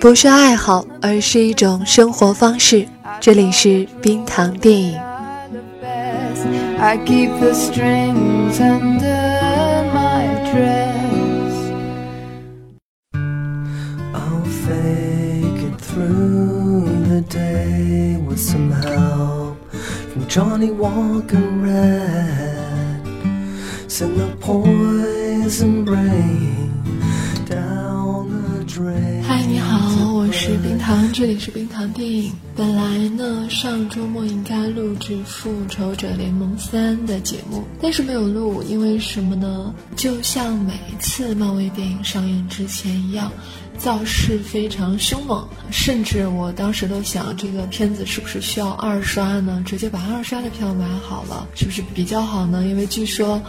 不是爱好，而是一种生活方式。这里是冰糖电影。嗨，你好，我是冰糖，这里是冰糖电影。本来呢，上周末应该录制《复仇者联盟三》的节目，但是没有录，因为什么呢？就像每一次漫威电影上映之前一样，造势非常凶猛，甚至我当时都想，这个片子是不是需要二刷呢？直接把二刷的票买好了，是不是比较好呢？因为据说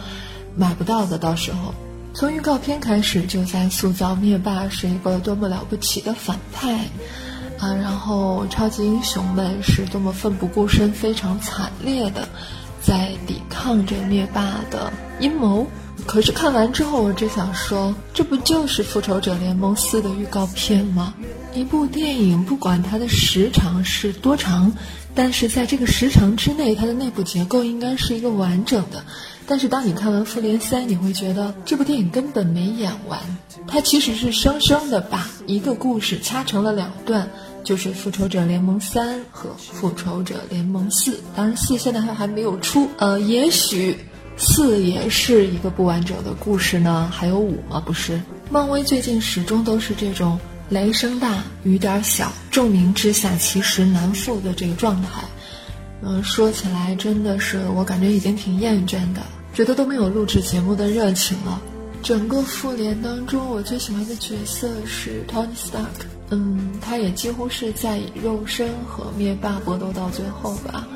买不到的，到时候。从预告片开始就在塑造灭霸是一个多么了不起的反派，啊，然后超级英雄们是多么奋不顾身、非常惨烈的在抵抗着灭霸的阴谋。可是看完之后，我只想说，这不就是《复仇者联盟四》的预告片吗？一部电影不管它的时长是多长，但是在这个时长之内，它的内部结构应该是一个完整的。但是当你看完《复联三》，你会觉得这部电影根本没演完，它其实是生生的把一个故事掐成了两段，就是《复仇者联盟三》和《复仇者联盟四》。当然，四现在还还没有出，呃，也许四也是一个不完整的故事呢。还有五吗？不是，漫威最近始终都是这种雷声大雨点小，众名之下其实难副的这个状态。嗯，说起来真的是，我感觉已经挺厌倦的，觉得都没有录制节目的热情了。整个复联当中，我最喜欢的角色是 Tony Stark。嗯，他也几乎是在以肉身和灭霸搏斗到最后吧。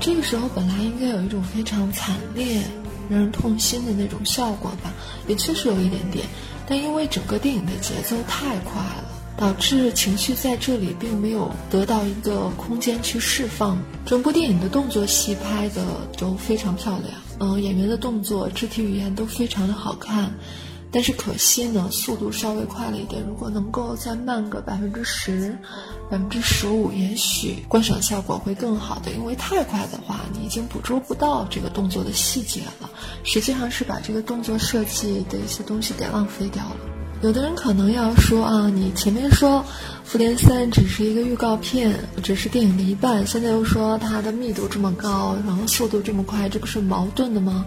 这个时候本来应该有一种非常惨烈、让人痛心的那种效果吧，也确实有一点点，但因为整个电影的节奏太快了。导致情绪在这里并没有得到一个空间去释放。整部电影的动作戏拍的都非常漂亮，嗯，演员的动作、肢体语言都非常的好看。但是可惜呢，速度稍微快了一点。如果能够再慢个百分之十、百分之十五，也许观赏效果会更好的。因为太快的话，你已经捕捉不到这个动作的细节了，实际上是把这个动作设计的一些东西给浪费掉了。有的人可能要说啊，你前面说《复联三》只是一个预告片，只是电影的一半，现在又说它的密度这么高，然后速度这么快，这不是矛盾的吗？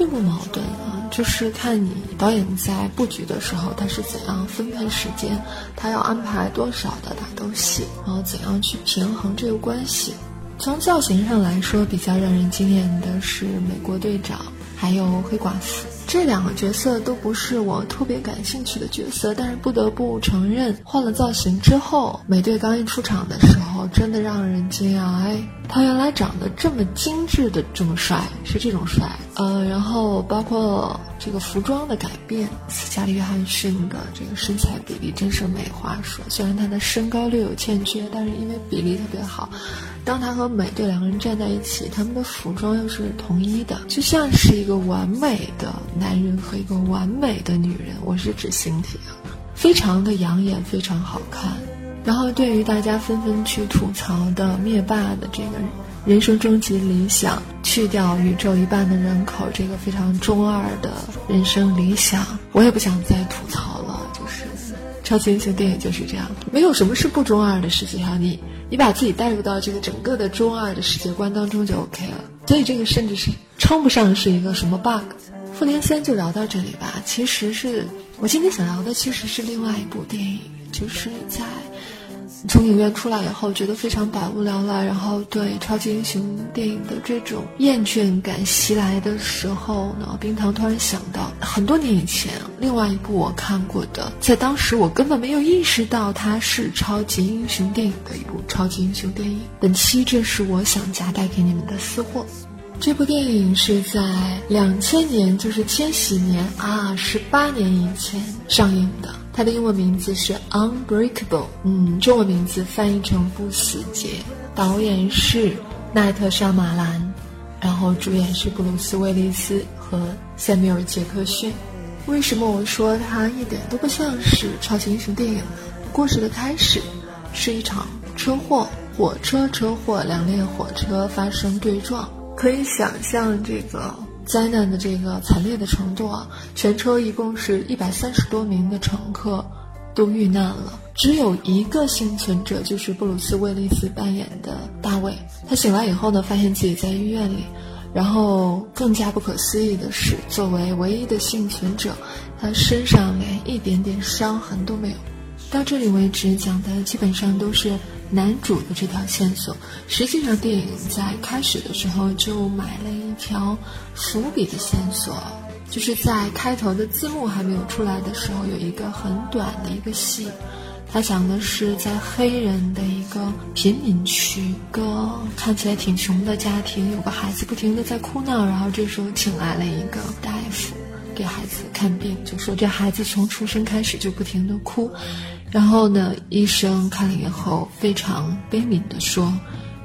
并不矛盾啊，就是看你导演在布局的时候他是怎样分配时间，他要安排多少的打斗戏，然后怎样去平衡这个关系。从造型上来说，比较让人惊艳的是美国队长，还有黑寡妇。这两个角色都不是我特别感兴趣的角色，但是不得不承认，换了造型之后，美队刚一出场的时候，真的让人惊讶。哎，他原来长得这么精致的，这么帅，是这种帅。呃，然后包括这个服装的改变，斯嘉丽·约翰逊的这个身材比例真是没话说。虽然他的身高略有欠缺，但是因为比例特别好。当他和美队两个人站在一起，他们的服装又是统一的，就像是一个完美的男人和一个完美的女人。我是指形体啊，非常的养眼，非常好看。然后对于大家纷纷去吐槽的灭霸的这个人生终极理想，去掉宇宙一半的人口这个非常中二的人生理想，我也不想再吐槽了。就是超级英雄电影就是这样，没有什么是不中二的。实际上，你。你把自己带入到这个整个的中二的世界观当中就 OK 了，所以这个甚至是称不上是一个什么 bug。复联三就聊到这里吧。其实是我今天想聊的，其实是另外一部电影，就是在。从影院出来以后，觉得非常百无聊赖，然后对超级英雄电影的这种厌倦感袭来的时候呢，冰糖突然想到，很多年以前，另外一部我看过的，在当时我根本没有意识到它是超级英雄电影的一部超级英雄电影。本期这是我想夹带给你们的私货。这部电影是在两千年，就是千禧年啊，十八年以前上映的。它的英文名字是《Unbreakable》，嗯，中文名字翻译成《不死劫》。导演是奈特·沙马兰，然后主演是布鲁斯·威利斯和塞缪尔·杰克逊。为什么我说它一点都不像是超级英雄电影呢？故事的开始是一场车祸，火车车祸，两列火车发生对撞，可以想象这个灾难的这个惨烈的程度啊！全车一共是一百三十多名的乘客都遇难了，只有一个幸存者，就是布鲁斯·威利斯扮演的大卫。他醒来以后呢，发现自己在医院里。然后更加不可思议的是，作为唯一的幸存者，他身上连一点点伤痕都没有。到这里为止，讲的基本上都是男主的这条线索。实际上，电影在开始的时候就埋了一条伏笔的线索，就是在开头的字幕还没有出来的时候，有一个很短的一个戏。他讲的是在黑人的一个贫民区，一个看起来挺穷的家庭，有个孩子不停的在哭闹，然后这时候请来了一个大夫给孩子看病，就说这孩子从出生开始就不停的哭，然后呢，医生看了以后非常悲悯地说，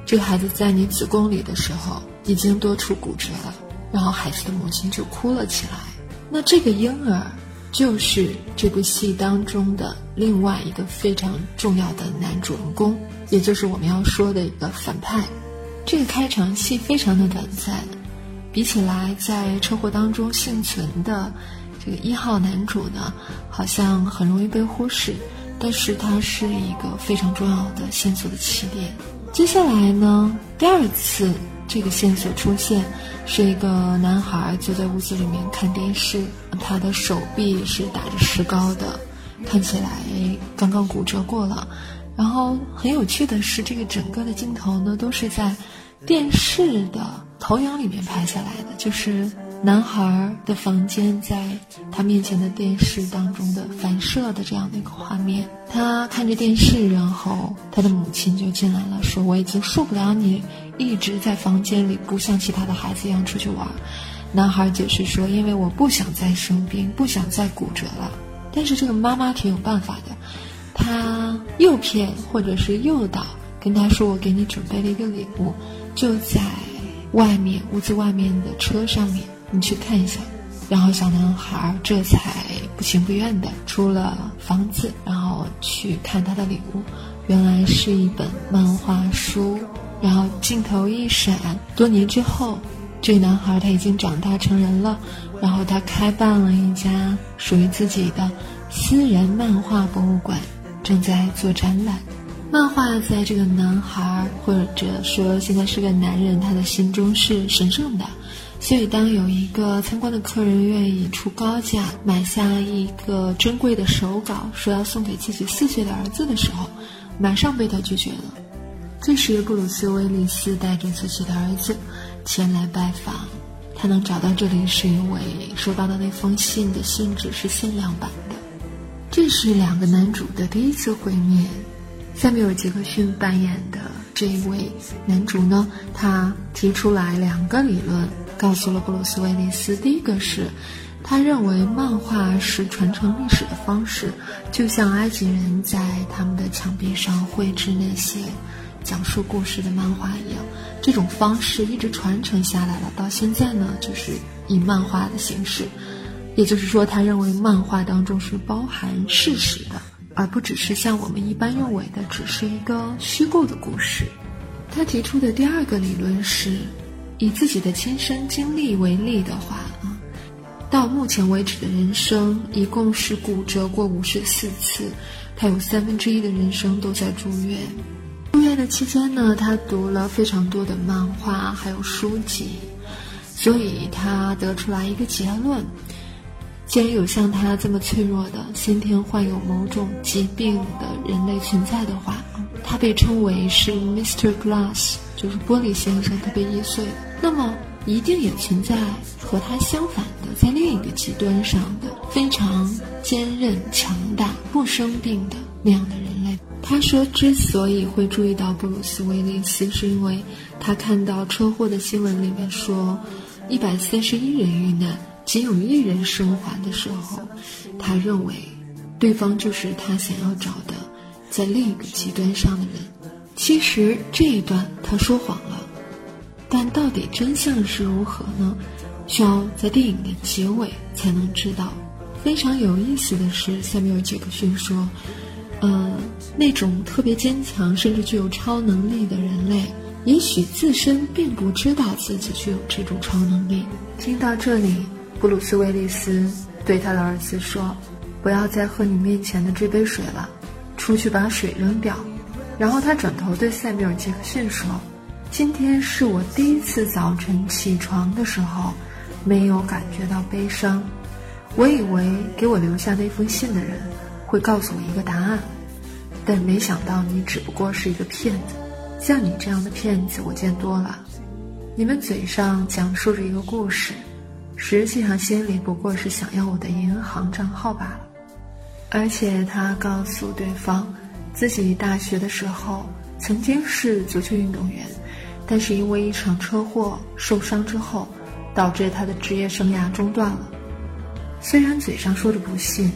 这个孩子在你子宫里的时候已经多处骨折了，然后孩子的母亲就哭了起来，那这个婴儿。就是这部戏当中的另外一个非常重要的男主人公，也就是我们要说的一个反派。这个开场戏非常的短暂，比起来在车祸当中幸存的这个一号男主呢，好像很容易被忽视，但是它是一个非常重要的线索的起点。接下来呢，第二次。这个线索出现，是一个男孩坐在屋子里面看电视，他的手臂是打着石膏的，看起来刚刚骨折过了。然后很有趣的是，这个整个的镜头呢都是在电视的投影里面拍下来的，就是。男孩的房间在他面前的电视当中的反射的这样的一个画面，他看着电视，然后他的母亲就进来了，说：“我已经受不了你一直在房间里，不像其他的孩子一样出去玩。”男孩解释说：“因为我不想再生病，不想再骨折了。”但是这个妈妈挺有办法的，她诱骗或者是诱导，跟他说：“我给你准备了一个礼物，就在外面屋子外面的车上面。”你去看一下，然后小男孩这才不情不愿的出了房子，然后去看他的礼物，原来是一本漫画书。然后镜头一闪，多年之后，这个男孩他已经长大成人了，然后他开办了一家属于自己的私人漫画博物馆，正在做展览。漫画在这个男孩，或者说现在是个男人，他的心中是神圣的。所以，当有一个参观的客人愿意出高价买下一个珍贵的手稿，说要送给自己四岁的儿子的时候，马上被他拒绝了。这时，布鲁斯·威利斯带着自己的儿子前来拜访。他能找到这里，是因为收到的那封信的信纸是限量版的。这是两个男主的第一次会面。下面有杰克逊扮演的这一位男主呢，他提出来两个理论。告诉了布鲁斯·威利斯，第一个是，他认为漫画是传承历史的方式，就像埃及人在他们的墙壁上绘制那些讲述故事的漫画一样，这种方式一直传承下来了。到现在呢，就是以漫画的形式，也就是说，他认为漫画当中是包含事实的，而不只是像我们一般认为的只是一个虚构的故事。他提出的第二个理论是。以自己的亲身经历为例的话啊，到目前为止的人生一共是骨折过五十四次，他有三分之一的人生都在住院。住院的期间呢，他读了非常多的漫画还有书籍，所以他得出来一个结论：既然有像他这么脆弱的先天患有某种疾病的人类存在的话，他被称为是 Mr. Glass。就是玻璃先生特别易碎，那么一定也存在和他相反的，在另一个极端上的非常坚韧、强大、不生病的那样的人类。他说，之所以会注意到布鲁斯·威利斯，是因为他看到车祸的新闻里面说，一百三十一人遇难，仅有一人生还的时候，他认为对方就是他想要找的，在另一个极端上的人。其实这一段他说谎了，但到底真相是如何呢？需要在电影的结尾才能知道。非常有意思的是，塞缪尔·杰克逊说：“呃，那种特别坚强甚至具有超能力的人类，也许自身并不知道自己具有这种超能力。听到这里，布鲁斯·威利斯对他的儿子说：“不要再喝你面前的这杯水了，出去把水扔掉。”然后他转头对塞缪尔·杰克逊说：“今天是我第一次早晨起床的时候，没有感觉到悲伤。我以为给我留下那封信的人会告诉我一个答案。”但没想到你只不过是一个骗子，像你这样的骗子我见多了。你们嘴上讲述着一个故事，实际上心里不过是想要我的银行账号罢了。而且他告诉对方，自己大学的时候曾经是足球运动员，但是因为一场车祸受伤之后，导致他的职业生涯中断了。虽然嘴上说着不信。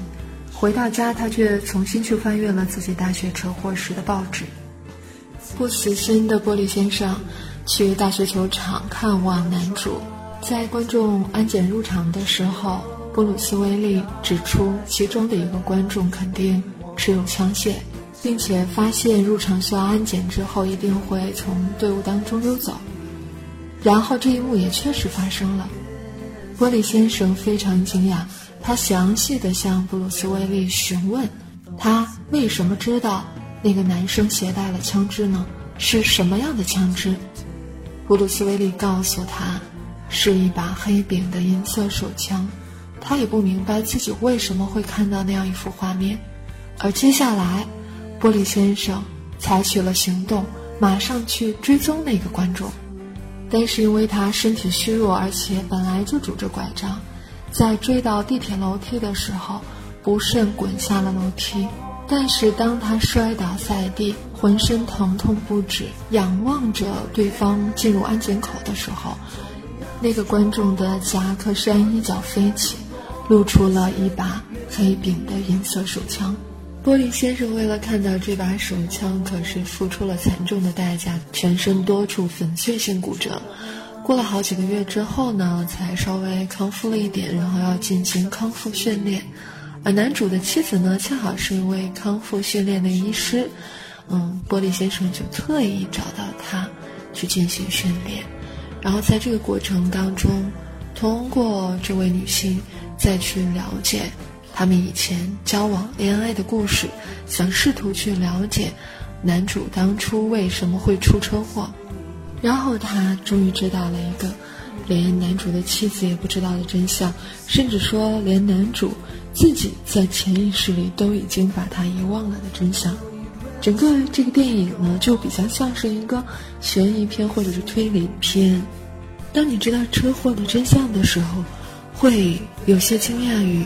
回到家，他却重新去翻阅了自己大学车祸时的报纸。不死心的玻璃先生去大学球场看望男主，在观众安检入场的时候，布鲁斯威利指出其中的一个观众肯定持有枪械，并且发现入场需要安检之后一定会从队伍当中溜走。然后这一幕也确实发生了，玻璃先生非常惊讶。他详细的向布鲁斯威利询问，他为什么知道那个男生携带了枪支呢？是什么样的枪支？布鲁斯威利告诉他，是一把黑柄的银色手枪。他也不明白自己为什么会看到那样一幅画面。而接下来，玻璃先生采取了行动，马上去追踪那个观众。但是因为他身体虚弱，而且本来就拄着拐杖。在追到地铁楼梯的时候，不慎滚下了楼梯。但是当他摔倒在地，浑身疼痛不止，仰望着对方进入安检口的时候，那个观众的夹克衫一角飞起，露出了一把黑柄的银色手枪。玻璃先生为了看到这把手枪，可是付出了惨重的代价，全身多处粉碎性骨折。过了好几个月之后呢，才稍微康复了一点，然后要进行康复训练。而男主的妻子呢，恰好是一位康复训练的医师，嗯，玻璃先生就特意找到他去进行训练。然后在这个过程当中，通过这位女性再去了解他们以前交往恋爱的故事，想试图去了解男主当初为什么会出车祸。然后他终于知道了一个连男主的妻子也不知道的真相，甚至说连男主自己在潜意识里都已经把他遗忘了的真相。整个这个电影呢，就比较像是一个悬疑片或者是推理片。当你知道车祸的真相的时候，会有些惊讶于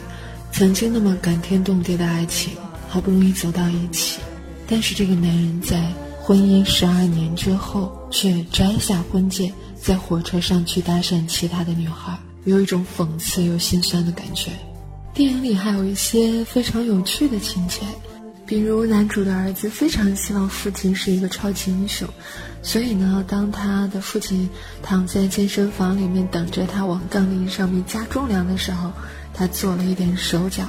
曾经那么感天动地的爱情，好不容易走到一起，但是这个男人在。婚姻十二年之后，却摘下婚戒，在火车上去搭讪其他的女孩，有一种讽刺又心酸的感觉。电影里还有一些非常有趣的情节，比如男主的儿子非常希望父亲是一个超级英雄，所以呢，当他的父亲躺在健身房里面等着他往杠铃上面加重量的时候，他做了一点手脚。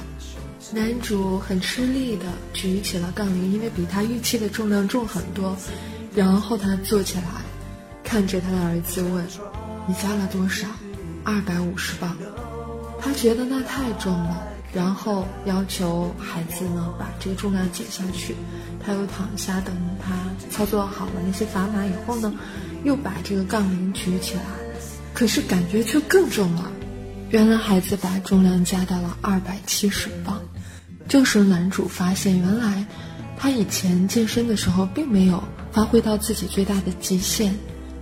男主很吃力的举起了杠铃，因为比他预期的重量重很多。然后他坐起来，看着他的儿子问：“你加了多少？”“二百五十磅。”他觉得那太重了，然后要求孩子呢把这个重量减下去。他又躺下等他操作好了那些砝码以后呢，又把这个杠铃举起来，可是感觉却更重了。原来孩子把重量加到了二百七十磅。这时男主发现，原来他以前健身的时候并没有发挥到自己最大的极限，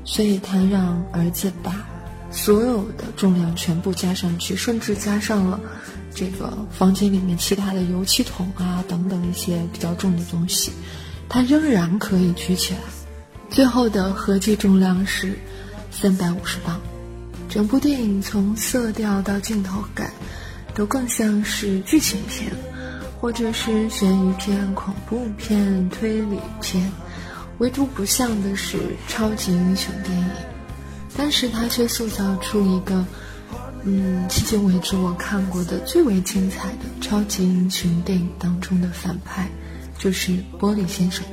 所以他让儿子把所有的重量全部加上去，甚至加上了这个房间里面其他的油漆桶啊等等一些比较重的东西，他仍然可以举起来。最后的合计重量是三百五十磅。整部电影从色调到镜头感，都更像是剧情片。或者是悬疑片、恐怖片、推理片，唯独不像的是超级英雄电影，但是它却塑造出一个，嗯，迄今为止我看过的最为精彩的超级英雄电影当中的反派，就是玻璃先生。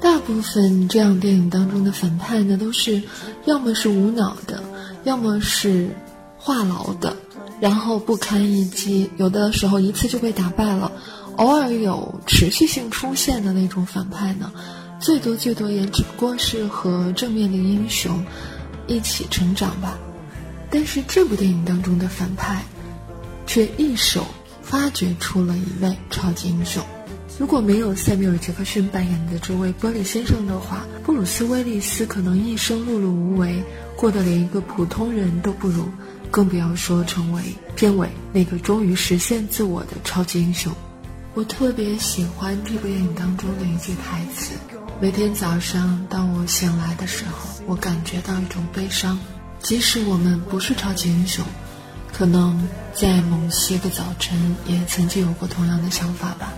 大部分这样电影当中的反派呢，都是要么是无脑的，要么是话痨的，然后不堪一击，有的时候一次就被打败了。偶尔有持续性出现的那种反派呢，最多最多也只不过是和正面的英雄一起成长吧。但是这部电影当中的反派，却一手发掘出了一位超级英雄。如果没有塞缪尔·杰克逊扮演的这位玻璃先生的话，布鲁斯·威利斯可能一生碌碌无为，过得连一个普通人都不如，更不要说成为片尾那个终于实现自我的超级英雄。我特别喜欢这部电影当中的一句台词：“每天早上当我醒来的时候，我感觉到一种悲伤。即使我们不是超级英雄，可能在某些个早晨也曾经有过同样的想法吧。”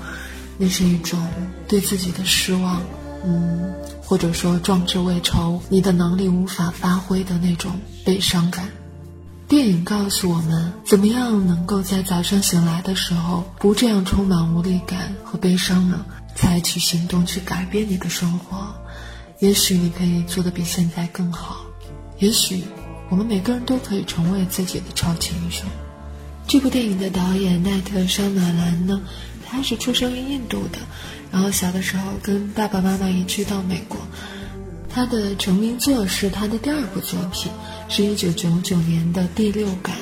那是一种对自己的失望，嗯，或者说壮志未酬，你的能力无法发挥的那种悲伤感。电影告诉我们，怎么样能够在早上醒来的时候不这样充满无力感和悲伤呢？采取行动去改变你的生活，也许你可以做的比现在更好。也许我们每个人都可以成为自己的超级英雄。这部电影的导演奈特·沙马兰呢？他是出生于印度的，然后小的时候跟爸爸妈妈移居到美国。他的成名作是他的第二部作品，是一九九九年的《第六感》，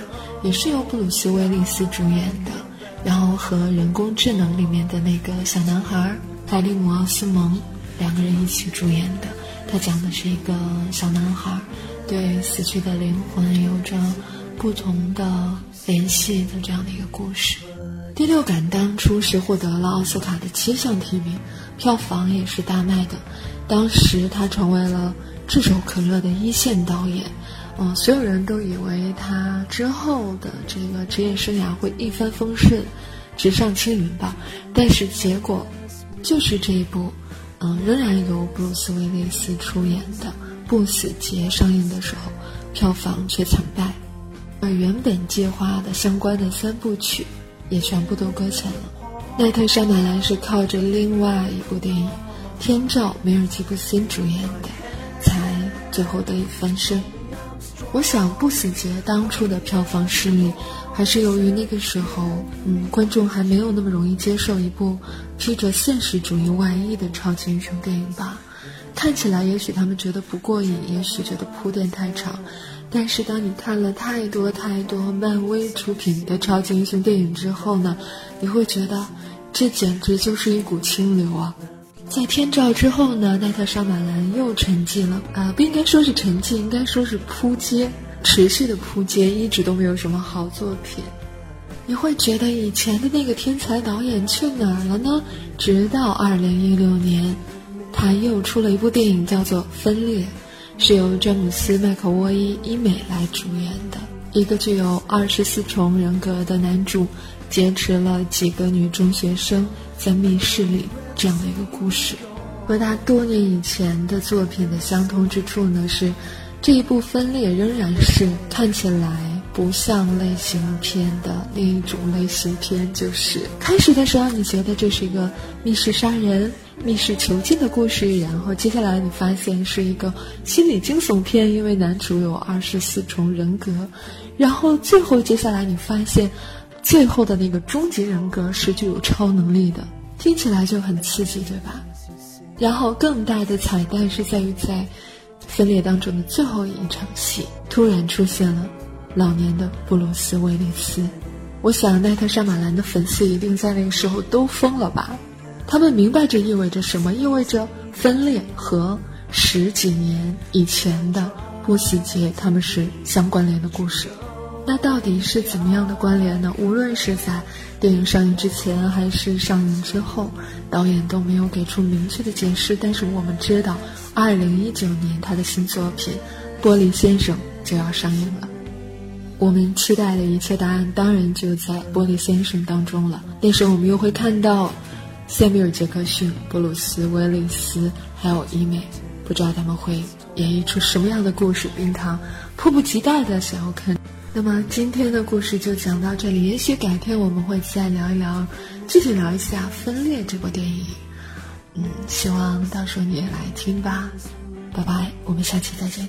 也是由布鲁斯·威利斯主演的，然后和《人工智能》里面的那个小男孩海利姆·奥斯蒙两个人一起主演的。他讲的是一个小男孩对死去的灵魂有着不同的联系的这样的一个故事。第六感当初是获得了奥斯卡的七项提名，票房也是大卖的。当时他成为了炙手可热的一线导演，嗯，所有人都以为他之后的这个职业生涯会一帆风顺，直上青云吧。但是结果，就是这一部，嗯，仍然由布鲁斯·威利斯出演的《不死劫》上映的时候，票房却惨败，而原本计划的相关的三部曲。也全部都搁浅了。奈特·沙马兰是靠着另外一部电影《天照》，梅尔吉布森主演的，才最后得以翻身。我想，《不死劫》当初的票房失利，还是由于那个时候，嗯，观众还没有那么容易接受一部披着现实主义外衣的超级英雄电影吧。看起来，也许他们觉得不过瘾，也许觉得铺垫太长。但是当你看了太多太多漫威出品的超级英雄电影之后呢，你会觉得这简直就是一股清流啊！在天照之后呢，奈特·沙马兰又沉寂了啊，不应该说是沉寂，应该说是扑街，持续的扑街，一直都没有什么好作品。你会觉得以前的那个天才导演去哪儿了呢？直到二零一六年，他又出了一部电影，叫做《分裂》。是由詹姆斯·麦克沃伊伊美来主演的一个具有二十四重人格的男主，劫持了几个女中学生在密室里这样的一个故事。和他多年以前的作品的相通之处呢，是这一部分裂仍然是看起来。不像类型片的另一种类型片，就是开始的时候你觉得这是一个密室杀人、密室囚禁的故事，然后接下来你发现是一个心理惊悚片，因为男主有二十四重人格，然后最后接下来你发现，最后的那个终极人格是具有超能力的，听起来就很刺激，对吧？然后更大的彩蛋是在于在分裂当中的最后一场戏，突然出现了。老年的布鲁斯·威利斯，我想奈特·沙马兰的粉丝一定在那个时候都疯了吧？他们明白这意味着什么？意味着分裂和十几年以前的不死劫他们是相关联的故事。那到底是怎么样的关联呢？无论是在电影上映之前还是上映之后，导演都没有给出明确的解释。但是我们知道，二零一九年他的新作品《玻璃先生》就要上映了。我们期待的一切答案，当然就在《玻璃先生》当中了。那时候我们又会看到，塞缪尔·杰克逊、布鲁斯·威利斯还有伊美，不知道他们会演绎出什么样的故事。冰糖迫不及待的想要看。那么今天的故事就讲到这里，也许改天我们会再聊一聊，具体聊一下《分裂》这部电影。嗯，希望到时候你也来听吧。拜拜，我们下期再见。